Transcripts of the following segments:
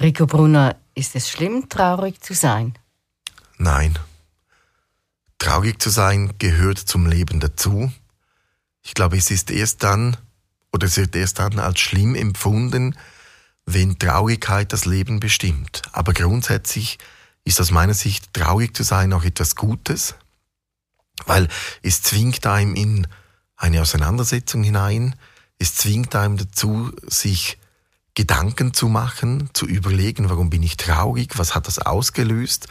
Rico Brunner, ist es schlimm, traurig zu sein? Nein. Traurig zu sein gehört zum Leben dazu. Ich glaube, es ist erst dann, oder es wird erst dann als schlimm empfunden, wenn Traurigkeit das Leben bestimmt. Aber grundsätzlich ist aus meiner Sicht traurig zu sein auch etwas Gutes, weil es zwingt einem in eine Auseinandersetzung hinein, es zwingt einem dazu, sich Gedanken zu machen, zu überlegen, warum bin ich traurig, was hat das ausgelöst,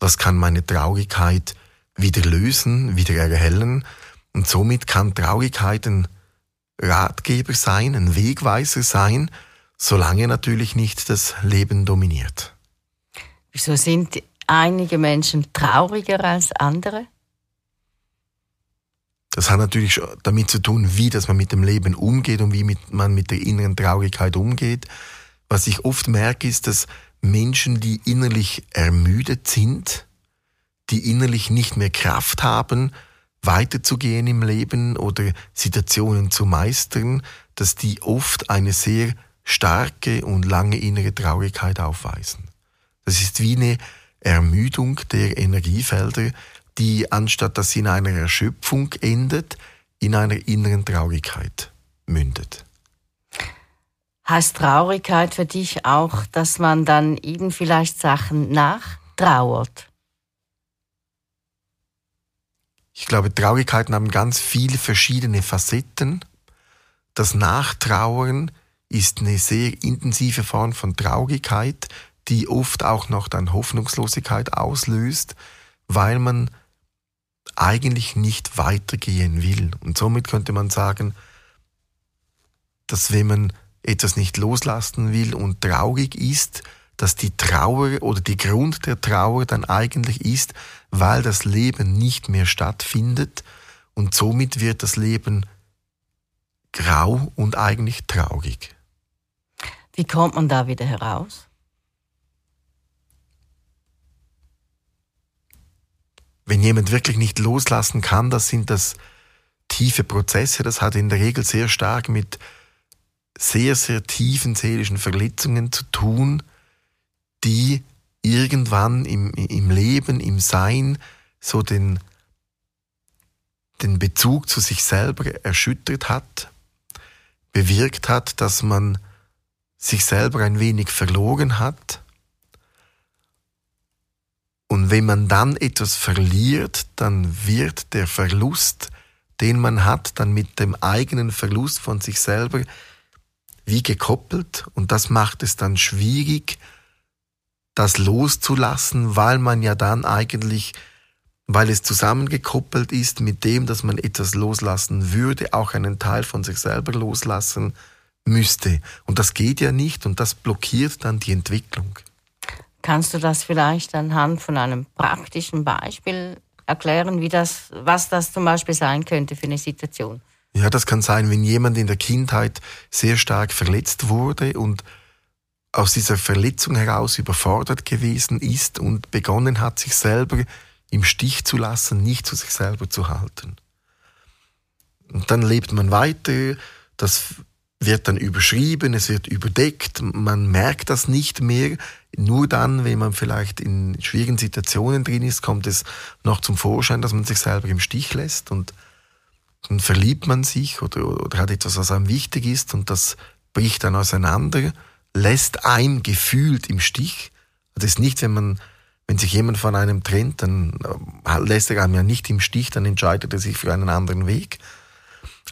was kann meine Traurigkeit wieder lösen, wieder erhellen. Und somit kann Traurigkeit ein Ratgeber sein, ein Wegweiser sein, solange natürlich nicht das Leben dominiert. Wieso sind einige Menschen trauriger als andere? Das hat natürlich damit zu tun, wie dass man mit dem Leben umgeht und wie mit, man mit der inneren Traurigkeit umgeht. Was ich oft merke, ist, dass Menschen, die innerlich ermüdet sind, die innerlich nicht mehr Kraft haben, weiterzugehen im Leben oder Situationen zu meistern, dass die oft eine sehr starke und lange innere Traurigkeit aufweisen. Das ist wie eine Ermüdung der Energiefelder, die anstatt dass sie in einer Erschöpfung endet, in einer inneren Traurigkeit mündet. Heißt Traurigkeit für dich auch, dass man dann eben vielleicht Sachen nachtrauert? Ich glaube, Traurigkeiten haben ganz viele verschiedene Facetten. Das Nachtrauern ist eine sehr intensive Form von Traurigkeit, die oft auch noch dann Hoffnungslosigkeit auslöst, weil man eigentlich nicht weitergehen will. Und somit könnte man sagen, dass wenn man etwas nicht loslassen will und traurig ist, dass die Trauer oder die Grund der Trauer dann eigentlich ist, weil das Leben nicht mehr stattfindet und somit wird das Leben grau und eigentlich traurig. Wie kommt man da wieder heraus? Wenn jemand wirklich nicht loslassen kann, das sind das tiefe Prozesse. Das hat in der Regel sehr stark mit sehr, sehr tiefen seelischen Verletzungen zu tun, die irgendwann im, im Leben, im Sein so den, den Bezug zu sich selber erschüttert hat, bewirkt hat, dass man sich selber ein wenig verloren hat wenn man dann etwas verliert, dann wird der Verlust, den man hat, dann mit dem eigenen Verlust von sich selber wie gekoppelt und das macht es dann schwierig, das loszulassen, weil man ja dann eigentlich, weil es zusammengekoppelt ist mit dem, dass man etwas loslassen würde, auch einen Teil von sich selber loslassen müsste. Und das geht ja nicht und das blockiert dann die Entwicklung. Kannst du das vielleicht anhand von einem praktischen Beispiel erklären, wie das, was das zum Beispiel sein könnte für eine Situation? Ja, das kann sein, wenn jemand in der Kindheit sehr stark verletzt wurde und aus dieser Verletzung heraus überfordert gewesen ist und begonnen hat, sich selber im Stich zu lassen, nicht zu sich selber zu halten. Und dann lebt man weiter, das wird dann überschrieben, es wird überdeckt, man merkt das nicht mehr. Nur dann, wenn man vielleicht in schwierigen Situationen drin ist, kommt es noch zum Vorschein, dass man sich selber im Stich lässt und dann verliebt man sich oder, oder hat etwas, was einem wichtig ist und das bricht dann auseinander, lässt einem gefühlt im Stich. Das ist nicht, wenn man wenn sich jemand von einem trennt, dann äh, lässt er einem ja nicht im Stich, dann entscheidet er sich für einen anderen Weg.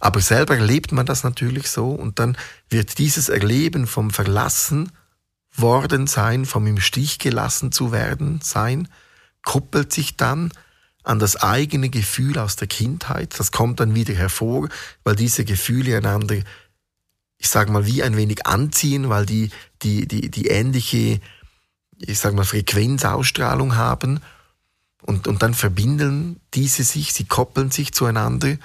Aber selber erlebt man das natürlich so und dann wird dieses Erleben vom Verlassen worden sein, vom im Stich gelassen zu werden sein, koppelt sich dann an das eigene Gefühl aus der Kindheit. Das kommt dann wieder hervor, weil diese Gefühle einander, ich sage mal, wie ein wenig anziehen, weil die, die, die, die ähnliche, ich sage mal, Frequenzausstrahlung haben. Und, und dann verbinden diese sich, sie koppeln sich zueinander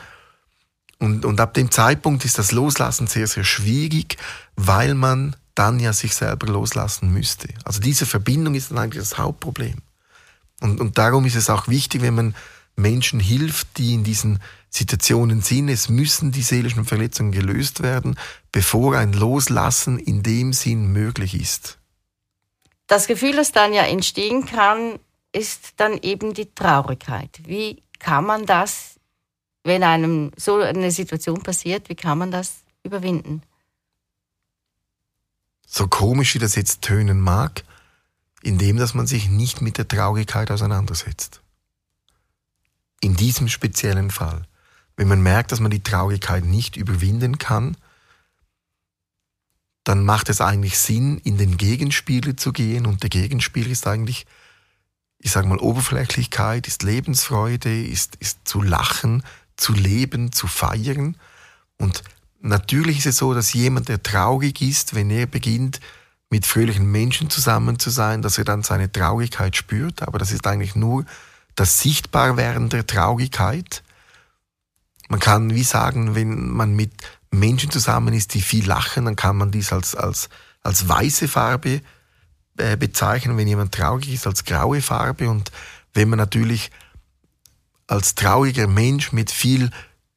und, und ab dem Zeitpunkt ist das Loslassen sehr, sehr schwierig, weil man dann ja sich selber loslassen müsste. Also diese Verbindung ist dann eigentlich das Hauptproblem. Und, und darum ist es auch wichtig, wenn man Menschen hilft, die in diesen Situationen sind, es müssen die seelischen Verletzungen gelöst werden, bevor ein Loslassen in dem Sinn möglich ist. das Gefühl, das dann ja entstehen kann, ist dann eben die Traurigkeit. Wie kann man das, wenn einem so eine Situation passiert, wie kann man das überwinden? So komisch wie das jetzt tönen mag, indem dass man sich nicht mit der Traurigkeit auseinandersetzt. In diesem speziellen Fall. Wenn man merkt, dass man die Traurigkeit nicht überwinden kann, dann macht es eigentlich Sinn, in den Gegenspieler zu gehen. Und der Gegenspieler ist eigentlich, ich sage mal, Oberflächlichkeit, ist Lebensfreude, ist, ist zu lachen, zu leben, zu feiern. Und natürlich ist es so, dass jemand, der traurig ist, wenn er beginnt, mit fröhlichen Menschen zusammen zu sein, dass er dann seine Traurigkeit spürt. Aber das ist eigentlich nur das Sichtbarwerden der Traurigkeit. Man kann wie sagen, wenn man mit Menschen zusammen ist, die viel lachen, dann kann man dies als, als, als weiße Farbe äh, bezeichnen. Wenn jemand traurig ist, als graue Farbe. Und wenn man natürlich als trauriger Mensch mit viel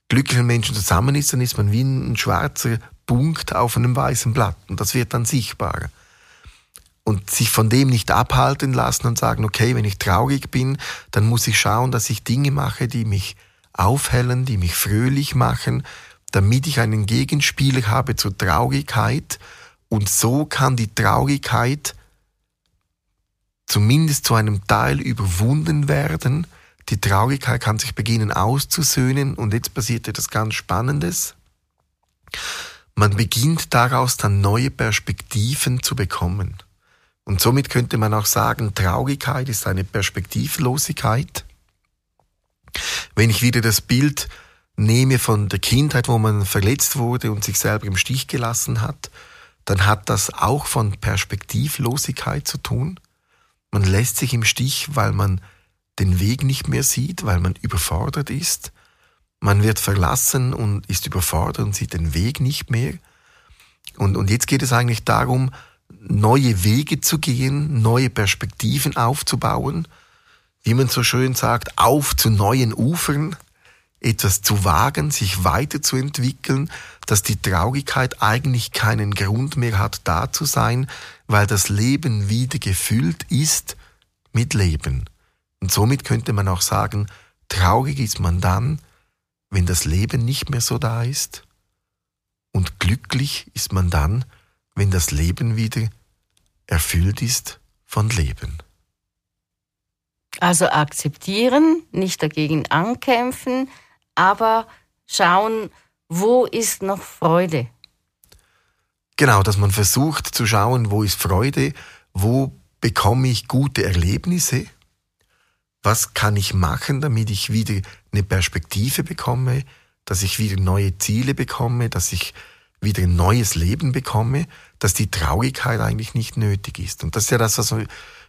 glücklichen Menschen zusammen ist, dann ist man wie ein schwarzer Punkt auf einem weißen Blatt. Und das wird dann sichtbar. Und sich von dem nicht abhalten lassen und sagen, okay, wenn ich traurig bin, dann muss ich schauen, dass ich Dinge mache, die mich aufhellen, die mich fröhlich machen, damit ich einen Gegenspieler habe zur Traurigkeit und so kann die Traurigkeit zumindest zu einem Teil überwunden werden. Die Traurigkeit kann sich beginnen auszusöhnen und jetzt passiert etwas ganz Spannendes. Man beginnt daraus dann neue Perspektiven zu bekommen. Und somit könnte man auch sagen, Traurigkeit ist eine Perspektivlosigkeit. Wenn ich wieder das Bild nehme von der Kindheit, wo man verletzt wurde und sich selber im Stich gelassen hat, dann hat das auch von Perspektivlosigkeit zu tun. Man lässt sich im Stich, weil man den Weg nicht mehr sieht, weil man überfordert ist. Man wird verlassen und ist überfordert und sieht den Weg nicht mehr. Und, und jetzt geht es eigentlich darum, neue Wege zu gehen, neue Perspektiven aufzubauen, wie man so schön sagt, auf zu neuen Ufern etwas zu wagen, sich weiterzuentwickeln, dass die Traurigkeit eigentlich keinen Grund mehr hat, da zu sein, weil das Leben wieder gefüllt ist mit Leben. Und somit könnte man auch sagen, traurig ist man dann, wenn das Leben nicht mehr so da ist. Und glücklich ist man dann, wenn das Leben wieder erfüllt ist von Leben. Also akzeptieren, nicht dagegen ankämpfen, aber schauen, wo ist noch Freude. Genau, dass man versucht zu schauen, wo ist Freude, wo bekomme ich gute Erlebnisse, was kann ich machen, damit ich wieder eine Perspektive bekomme, dass ich wieder neue Ziele bekomme, dass ich wieder ein neues Leben bekomme, dass die Traurigkeit eigentlich nicht nötig ist. Und das ist ja das, was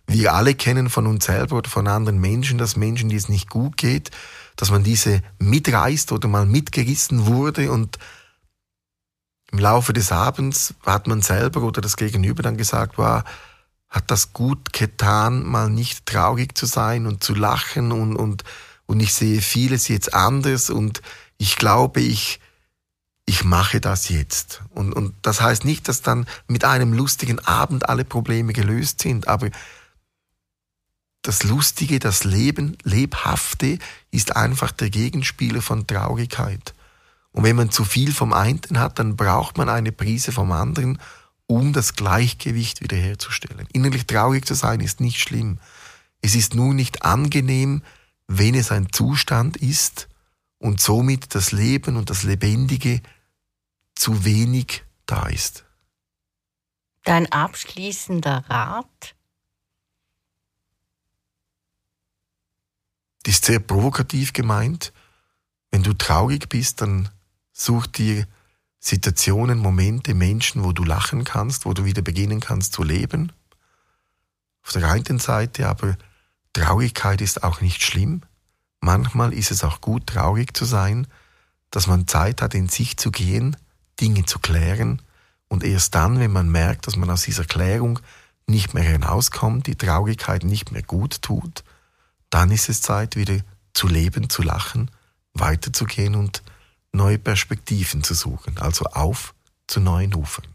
wir alle kennen von uns selber oder von anderen Menschen, dass Menschen, die es nicht gut geht, dass man diese mitreißt oder mal mitgerissen wurde und im Laufe des Abends hat man selber oder das Gegenüber dann gesagt, war, hat das gut getan, mal nicht traurig zu sein und zu lachen und, und, und ich sehe vieles jetzt anders und ich glaube, ich, ich mache das jetzt. Und, und das heißt nicht, dass dann mit einem lustigen Abend alle Probleme gelöst sind, aber das Lustige, das Leben, Lebhafte ist einfach der Gegenspieler von Traurigkeit. Und wenn man zu viel vom einen hat, dann braucht man eine Prise vom anderen, um das Gleichgewicht wiederherzustellen. Innerlich traurig zu sein ist nicht schlimm. Es ist nur nicht angenehm, wenn es ein Zustand ist und somit das Leben und das Lebendige zu wenig da ist. Dein abschließender Rat? Die ist sehr provokativ gemeint. Wenn du traurig bist, dann such dir Situationen, Momente, Menschen, wo du lachen kannst, wo du wieder beginnen kannst zu leben. Auf der einen Seite aber Traurigkeit ist auch nicht schlimm. Manchmal ist es auch gut, traurig zu sein, dass man Zeit hat, in sich zu gehen, Dinge zu klären und erst dann, wenn man merkt, dass man aus dieser Klärung nicht mehr hinauskommt, die Traurigkeit nicht mehr gut tut, dann ist es Zeit, wieder zu leben, zu lachen, weiterzugehen und neue Perspektiven zu suchen, also auf zu neuen Ufern.